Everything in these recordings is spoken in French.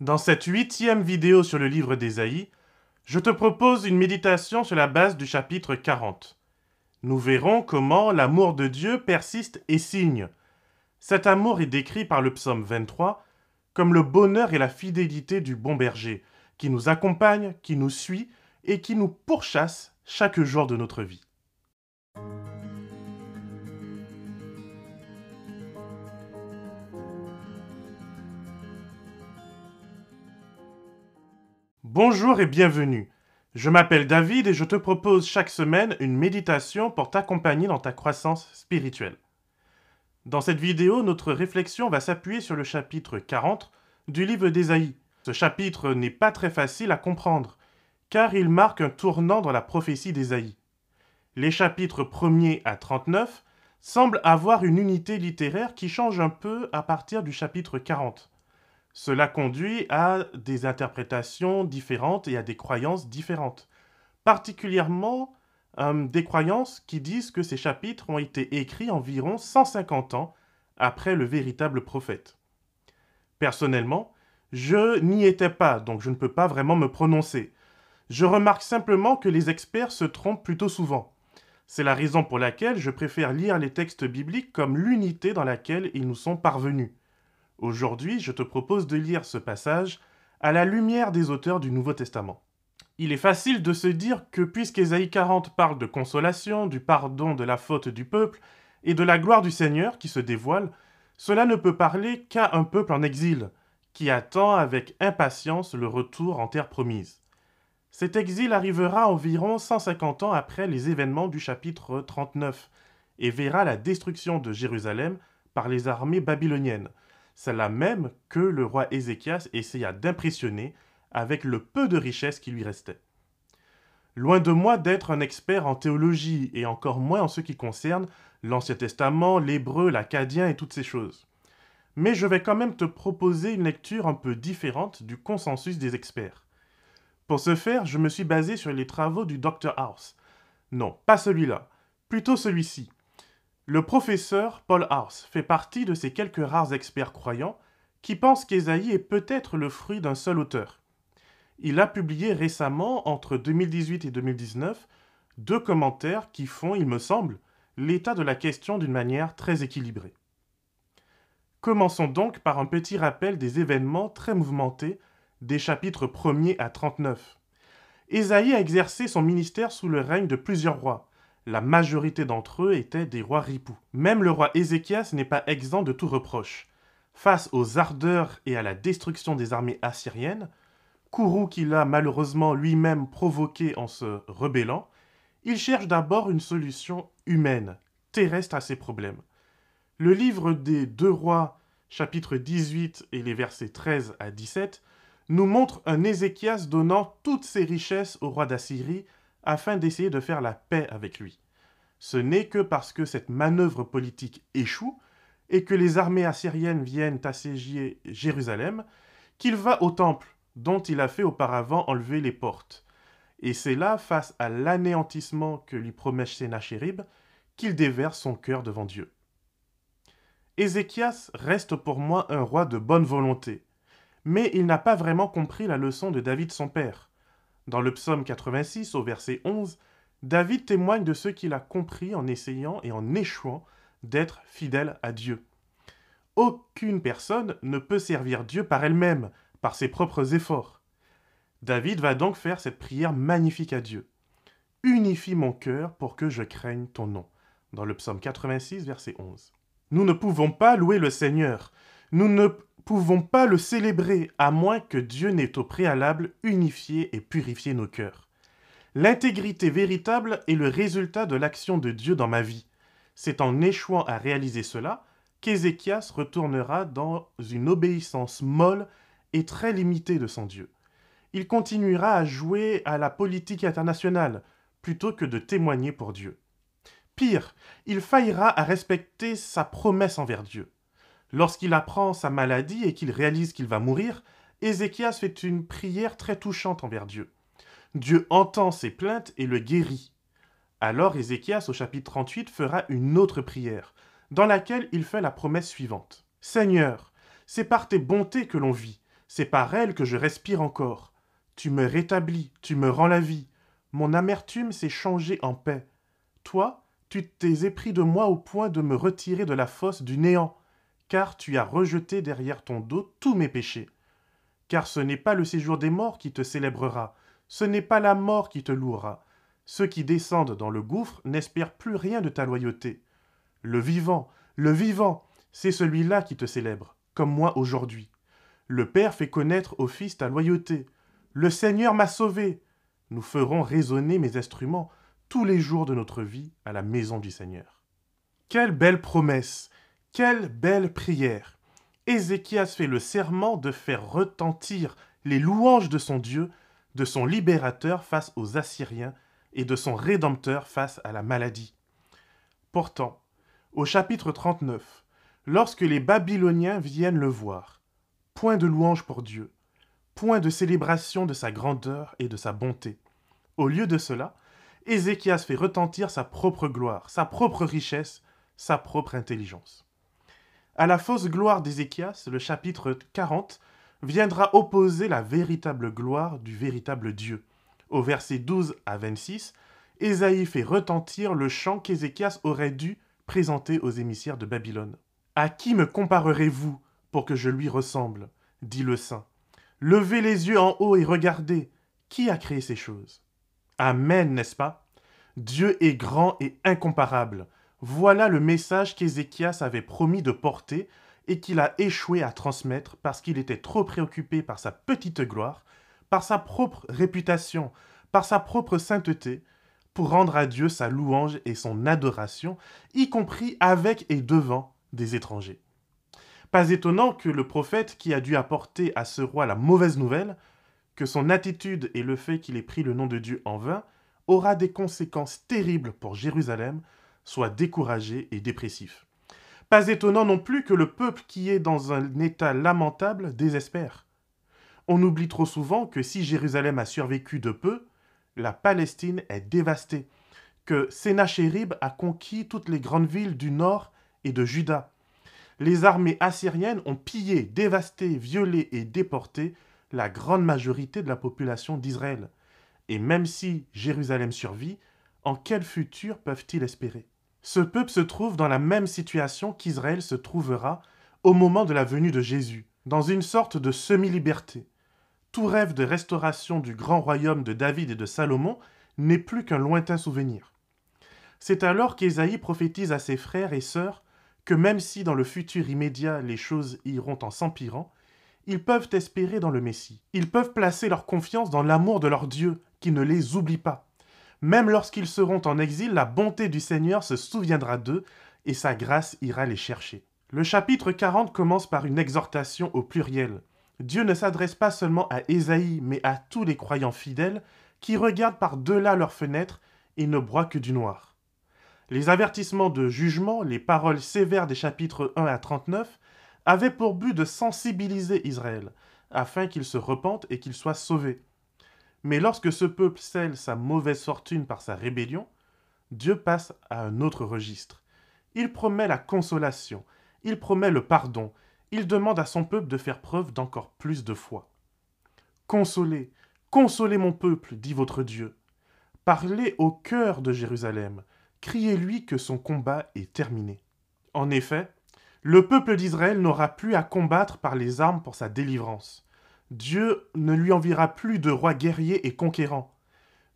Dans cette huitième vidéo sur le livre d'Ésaïe, je te propose une méditation sur la base du chapitre 40. Nous verrons comment l'amour de Dieu persiste et signe. Cet amour est décrit par le psaume 23 comme le bonheur et la fidélité du bon berger, qui nous accompagne, qui nous suit et qui nous pourchasse chaque jour de notre vie. Bonjour et bienvenue. Je m'appelle David et je te propose chaque semaine une méditation pour t'accompagner dans ta croissance spirituelle. Dans cette vidéo, notre réflexion va s'appuyer sur le chapitre 40 du livre d'Ésaïe. Ce chapitre n'est pas très facile à comprendre, car il marque un tournant dans la prophétie d'Ésaïe. Les chapitres 1er à 39 semblent avoir une unité littéraire qui change un peu à partir du chapitre 40. Cela conduit à des interprétations différentes et à des croyances différentes. Particulièrement euh, des croyances qui disent que ces chapitres ont été écrits environ 150 ans après le véritable prophète. Personnellement, je n'y étais pas, donc je ne peux pas vraiment me prononcer. Je remarque simplement que les experts se trompent plutôt souvent. C'est la raison pour laquelle je préfère lire les textes bibliques comme l'unité dans laquelle ils nous sont parvenus. Aujourd'hui, je te propose de lire ce passage à la lumière des auteurs du Nouveau Testament. Il est facile de se dire que puisqu'Ésaïe 40 parle de consolation, du pardon de la faute du peuple et de la gloire du Seigneur qui se dévoile, cela ne peut parler qu'à un peuple en exil, qui attend avec impatience le retour en terre promise. Cet exil arrivera environ 150 ans après les événements du chapitre 39 et verra la destruction de Jérusalem par les armées babyloniennes, celle-là même que le roi Ézéchias essaya d'impressionner avec le peu de richesse qui lui restait. Loin de moi d'être un expert en théologie et encore moins en ce qui concerne l'Ancien Testament, l'hébreu, l'acadien et toutes ces choses. Mais je vais quand même te proposer une lecture un peu différente du consensus des experts. Pour ce faire, je me suis basé sur les travaux du Dr House. Non, pas celui-là, plutôt celui-ci, le professeur Paul House fait partie de ces quelques rares experts croyants qui pensent qu'Ésaïe est peut-être le fruit d'un seul auteur. Il a publié récemment, entre 2018 et 2019, deux commentaires qui font, il me semble, l'état de la question d'une manière très équilibrée. Commençons donc par un petit rappel des événements très mouvementés des chapitres 1er à 39. Ésaïe a exercé son ministère sous le règne de plusieurs rois, la majorité d'entre eux étaient des rois ripoux. Même le roi Ézéchias n'est pas exempt de tout reproche. Face aux ardeurs et à la destruction des armées assyriennes, courroux qu'il a malheureusement lui-même provoqué en se rebellant, il cherche d'abord une solution humaine, terrestre à ses problèmes. Le livre des deux rois, chapitre 18 et les versets 13 à 17, nous montre un Ézéchias donnant toutes ses richesses au roi d'Assyrie afin d'essayer de faire la paix avec lui. Ce n'est que parce que cette manœuvre politique échoue et que les armées assyriennes viennent assiéger Jérusalem qu'il va au temple dont il a fait auparavant enlever les portes. Et c'est là, face à l'anéantissement que lui promet Sénachérib, qu'il déverse son cœur devant Dieu. Ézéchias reste pour moi un roi de bonne volonté, mais il n'a pas vraiment compris la leçon de David son père. Dans le psaume 86, au verset 11, David témoigne de ce qu'il a compris en essayant et en échouant d'être fidèle à Dieu. Aucune personne ne peut servir Dieu par elle-même, par ses propres efforts. David va donc faire cette prière magnifique à Dieu. Unifie mon cœur pour que je craigne ton nom. Dans le psaume 86, verset 11. Nous ne pouvons pas louer le Seigneur. Nous ne pouvons pas le célébrer à moins que Dieu n'ait au préalable unifié et purifié nos cœurs. L'intégrité véritable est le résultat de l'action de Dieu dans ma vie. C'est en échouant à réaliser cela qu'Ézéchias retournera dans une obéissance molle et très limitée de son Dieu. Il continuera à jouer à la politique internationale plutôt que de témoigner pour Dieu. Pire, il faillira à respecter sa promesse envers Dieu. Lorsqu'il apprend sa maladie et qu'il réalise qu'il va mourir, Ézéchias fait une prière très touchante envers Dieu. Dieu entend ses plaintes et le guérit. Alors Ézéchias au chapitre 38 fera une autre prière, dans laquelle il fait la promesse suivante. Seigneur, c'est par tes bontés que l'on vit, C'est par elle que je respire encore. Tu me rétablis, tu me rends la vie. Mon amertume s'est changée en paix. Toi, tu t'es épris de moi au point de me retirer de la fosse du néant, car tu as rejeté derrière ton dos tous mes péchés. Car ce n'est pas le séjour des morts qui te célébrera, ce n'est pas la mort qui te louera. Ceux qui descendent dans le gouffre n'espèrent plus rien de ta loyauté. Le vivant, le vivant, c'est celui-là qui te célèbre, comme moi aujourd'hui. Le Père fait connaître au Fils ta loyauté. Le Seigneur m'a sauvé. Nous ferons résonner mes instruments tous les jours de notre vie à la maison du Seigneur. Quelle belle promesse, quelle belle prière. Ézéchias fait le serment de faire retentir les louanges de son Dieu de son libérateur face aux Assyriens et de son rédempteur face à la maladie. Pourtant, au chapitre 39, lorsque les Babyloniens viennent le voir, point de louange pour Dieu, point de célébration de sa grandeur et de sa bonté. Au lieu de cela, Ézéchias fait retentir sa propre gloire, sa propre richesse, sa propre intelligence. À la fausse gloire d'Ézéchias, le chapitre 40 viendra opposer la véritable gloire du véritable Dieu. Au verset 12 à 26, Ésaïe fait retentir le chant qu'Ézéchias aurait dû présenter aux émissaires de Babylone. À qui me comparerez-vous pour que je lui ressemble? dit le saint. Levez les yeux en haut et regardez. Qui a créé ces choses? Amen, n'est-ce pas? Dieu est grand et incomparable. Voilà le message qu'Ézéchias avait promis de porter et qu'il a échoué à transmettre parce qu'il était trop préoccupé par sa petite gloire, par sa propre réputation, par sa propre sainteté, pour rendre à Dieu sa louange et son adoration, y compris avec et devant des étrangers. Pas étonnant que le prophète qui a dû apporter à ce roi la mauvaise nouvelle, que son attitude et le fait qu'il ait pris le nom de Dieu en vain, aura des conséquences terribles pour Jérusalem, soit découragé et dépressif. Pas étonnant non plus que le peuple qui est dans un état lamentable désespère. On oublie trop souvent que si Jérusalem a survécu de peu, la Palestine est dévastée, que Sénachérib a conquis toutes les grandes villes du nord et de Juda. Les armées assyriennes ont pillé, dévasté, violé et déporté la grande majorité de la population d'Israël. Et même si Jérusalem survit, en quel futur peuvent-ils espérer? Ce peuple se trouve dans la même situation qu'Israël se trouvera au moment de la venue de Jésus, dans une sorte de semi-liberté. Tout rêve de restauration du grand royaume de David et de Salomon n'est plus qu'un lointain souvenir. C'est alors qu'Ésaïe prophétise à ses frères et sœurs que même si dans le futur immédiat les choses iront en s'empirant, ils peuvent espérer dans le Messie. Ils peuvent placer leur confiance dans l'amour de leur Dieu, qui ne les oublie pas. Même lorsqu'ils seront en exil, la bonté du Seigneur se souviendra d'eux et sa grâce ira les chercher. Le chapitre 40 commence par une exhortation au pluriel. Dieu ne s'adresse pas seulement à Ésaïe, mais à tous les croyants fidèles qui regardent par-delà leurs fenêtres et ne broient que du noir. Les avertissements de jugement, les paroles sévères des chapitres 1 à 39 avaient pour but de sensibiliser Israël, afin qu'il se repente et qu'il soit sauvé. Mais lorsque ce peuple scelle sa mauvaise fortune par sa rébellion, Dieu passe à un autre registre. Il promet la consolation, il promet le pardon, il demande à son peuple de faire preuve d'encore plus de foi. Consolez, consolez mon peuple, dit votre Dieu. Parlez au cœur de Jérusalem, criez-lui que son combat est terminé. En effet, le peuple d'Israël n'aura plus à combattre par les armes pour sa délivrance. Dieu ne lui enviera plus de rois guerriers et conquérants.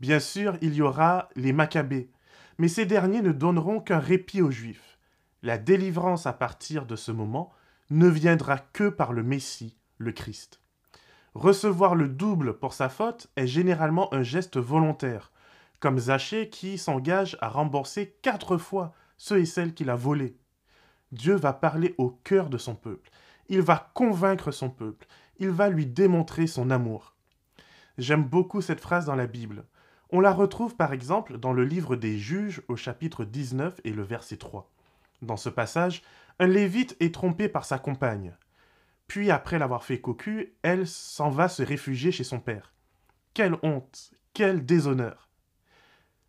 Bien sûr, il y aura les Maccabées, mais ces derniers ne donneront qu'un répit aux Juifs. La délivrance à partir de ce moment ne viendra que par le Messie, le Christ. Recevoir le double pour sa faute est généralement un geste volontaire, comme Zachée qui s'engage à rembourser quatre fois ceux et celles qu'il a volés. Dieu va parler au cœur de son peuple. Il va convaincre son peuple il va lui démontrer son amour. J'aime beaucoup cette phrase dans la Bible. On la retrouve par exemple dans le livre des Juges au chapitre 19 et le verset 3. Dans ce passage, un lévite est trompé par sa compagne. Puis, après l'avoir fait cocu, elle s'en va se réfugier chez son père. Quelle honte, quel déshonneur.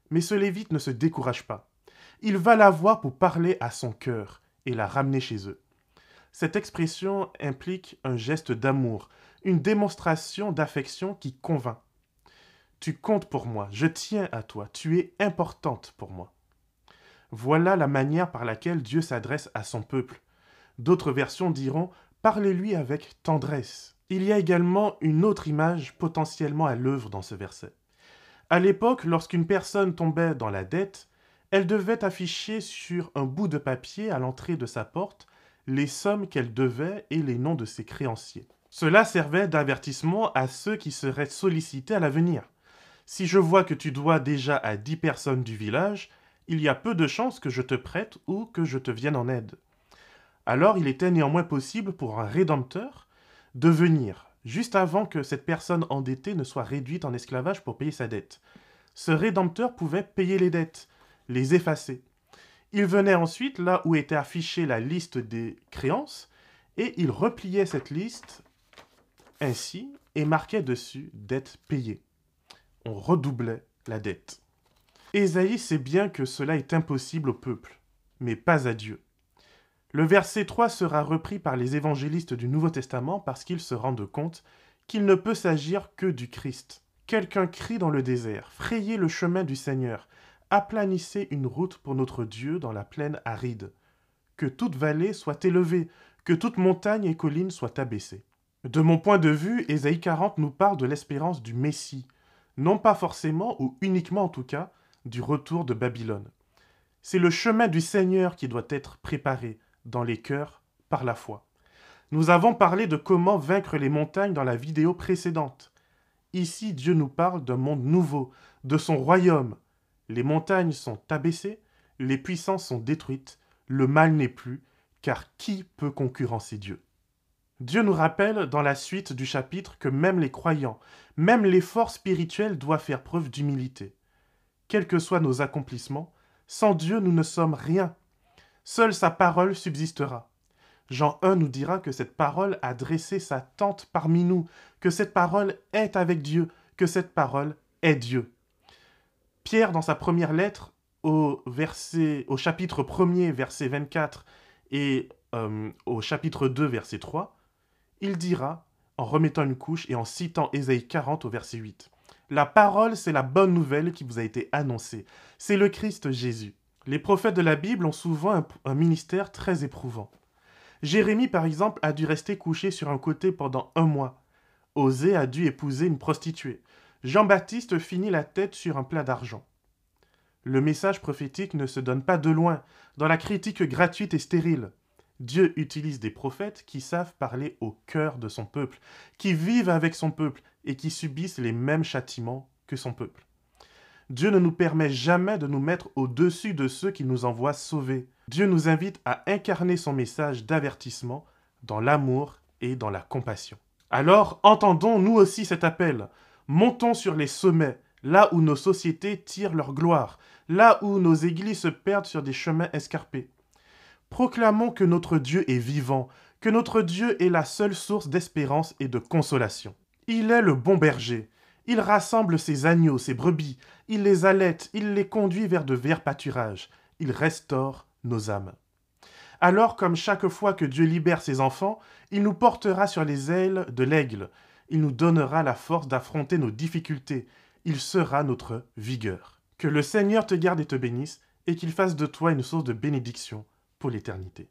Mais ce lévite ne se décourage pas. Il va la voir pour parler à son cœur et la ramener chez eux. Cette expression implique un geste d'amour, une démonstration d'affection qui convainc. Tu comptes pour moi, je tiens à toi, tu es importante pour moi. Voilà la manière par laquelle Dieu s'adresse à son peuple. D'autres versions diront Parlez-lui avec tendresse. Il y a également une autre image potentiellement à l'œuvre dans ce verset. À l'époque, lorsqu'une personne tombait dans la dette, elle devait afficher sur un bout de papier à l'entrée de sa porte les sommes qu'elle devait et les noms de ses créanciers. Cela servait d'avertissement à ceux qui seraient sollicités à l'avenir. Si je vois que tu dois déjà à dix personnes du village, il y a peu de chances que je te prête ou que je te vienne en aide. Alors il était néanmoins possible pour un rédempteur de venir, juste avant que cette personne endettée ne soit réduite en esclavage pour payer sa dette. Ce rédempteur pouvait payer les dettes, les effacer. Il venait ensuite là où était affichée la liste des créances, et il repliait cette liste ainsi et marquait dessus dette payée. On redoublait la dette. Ésaïe sait bien que cela est impossible au peuple, mais pas à Dieu. Le verset 3 sera repris par les évangélistes du Nouveau Testament parce qu'ils se rendent compte qu'il ne peut s'agir que du Christ. Quelqu'un crie dans le désert, Frayez le chemin du Seigneur, aplanissez une route pour notre Dieu dans la plaine aride. Que toute vallée soit élevée, que toute montagne et colline soient abaissées. De mon point de vue, Ésaïe 40 nous parle de l'espérance du Messie, non pas forcément ou uniquement en tout cas du retour de Babylone. C'est le chemin du Seigneur qui doit être préparé, dans les cœurs par la foi. Nous avons parlé de comment vaincre les montagnes dans la vidéo précédente. Ici, Dieu nous parle d'un monde nouveau, de son royaume. Les montagnes sont abaissées, les puissances sont détruites, le mal n'est plus, car qui peut concurrencer Dieu? Dieu nous rappelle dans la suite du chapitre que même les croyants, même les forces spirituelles doivent faire preuve d'humilité. Quels que soient nos accomplissements, sans Dieu nous ne sommes rien. Seule sa parole subsistera. Jean 1 nous dira que cette parole a dressé sa tente parmi nous, que cette parole est avec Dieu, que cette parole est Dieu. Pierre, dans sa première lettre, au, chapitre 1er, verset 24, et euh, au chapitre 2, verset 3, il dira, en remettant une couche et en citant Ésaïe 40 au verset 8, La parole, c'est la bonne nouvelle qui vous a été annoncée. C'est le Christ Jésus. Les prophètes de la Bible ont souvent un, ministère très éprouvant. Jérémie, par exemple, a dû rester couché sur un côté pendant un mois. Osée a dû épouser une prostituée. Jean-Baptiste finit la tête sur un plat d'argent. Le message prophétique ne se donne pas de loin, dans la critique gratuite et stérile. Dieu utilise des prophètes qui savent parler au cœur de son peuple, qui vivent avec son peuple et qui subissent les mêmes châtiments que son peuple. Dieu ne nous permet jamais de nous mettre au-dessus de ceux qui nous envoient sauver. Dieu nous invite à incarner son message d'avertissement dans l'amour et dans la compassion. Alors, entendons nous aussi cet appel. Montons sur les sommets, là où nos sociétés tirent leur gloire, là où nos églises se perdent sur des chemins escarpés. Proclamons que notre Dieu est vivant, que notre Dieu est la seule source d'espérance et de consolation. Il est le bon berger, il rassemble ses agneaux, ses brebis, il les allaite, il les conduit vers de verts pâturages, il restaure nos âmes. Alors, comme chaque fois que Dieu libère ses enfants, il nous portera sur les ailes de l'aigle, il nous donnera la force d'affronter nos difficultés, il sera notre vigueur. Que le Seigneur te garde et te bénisse, et qu'il fasse de toi une source de bénédiction pour l'éternité.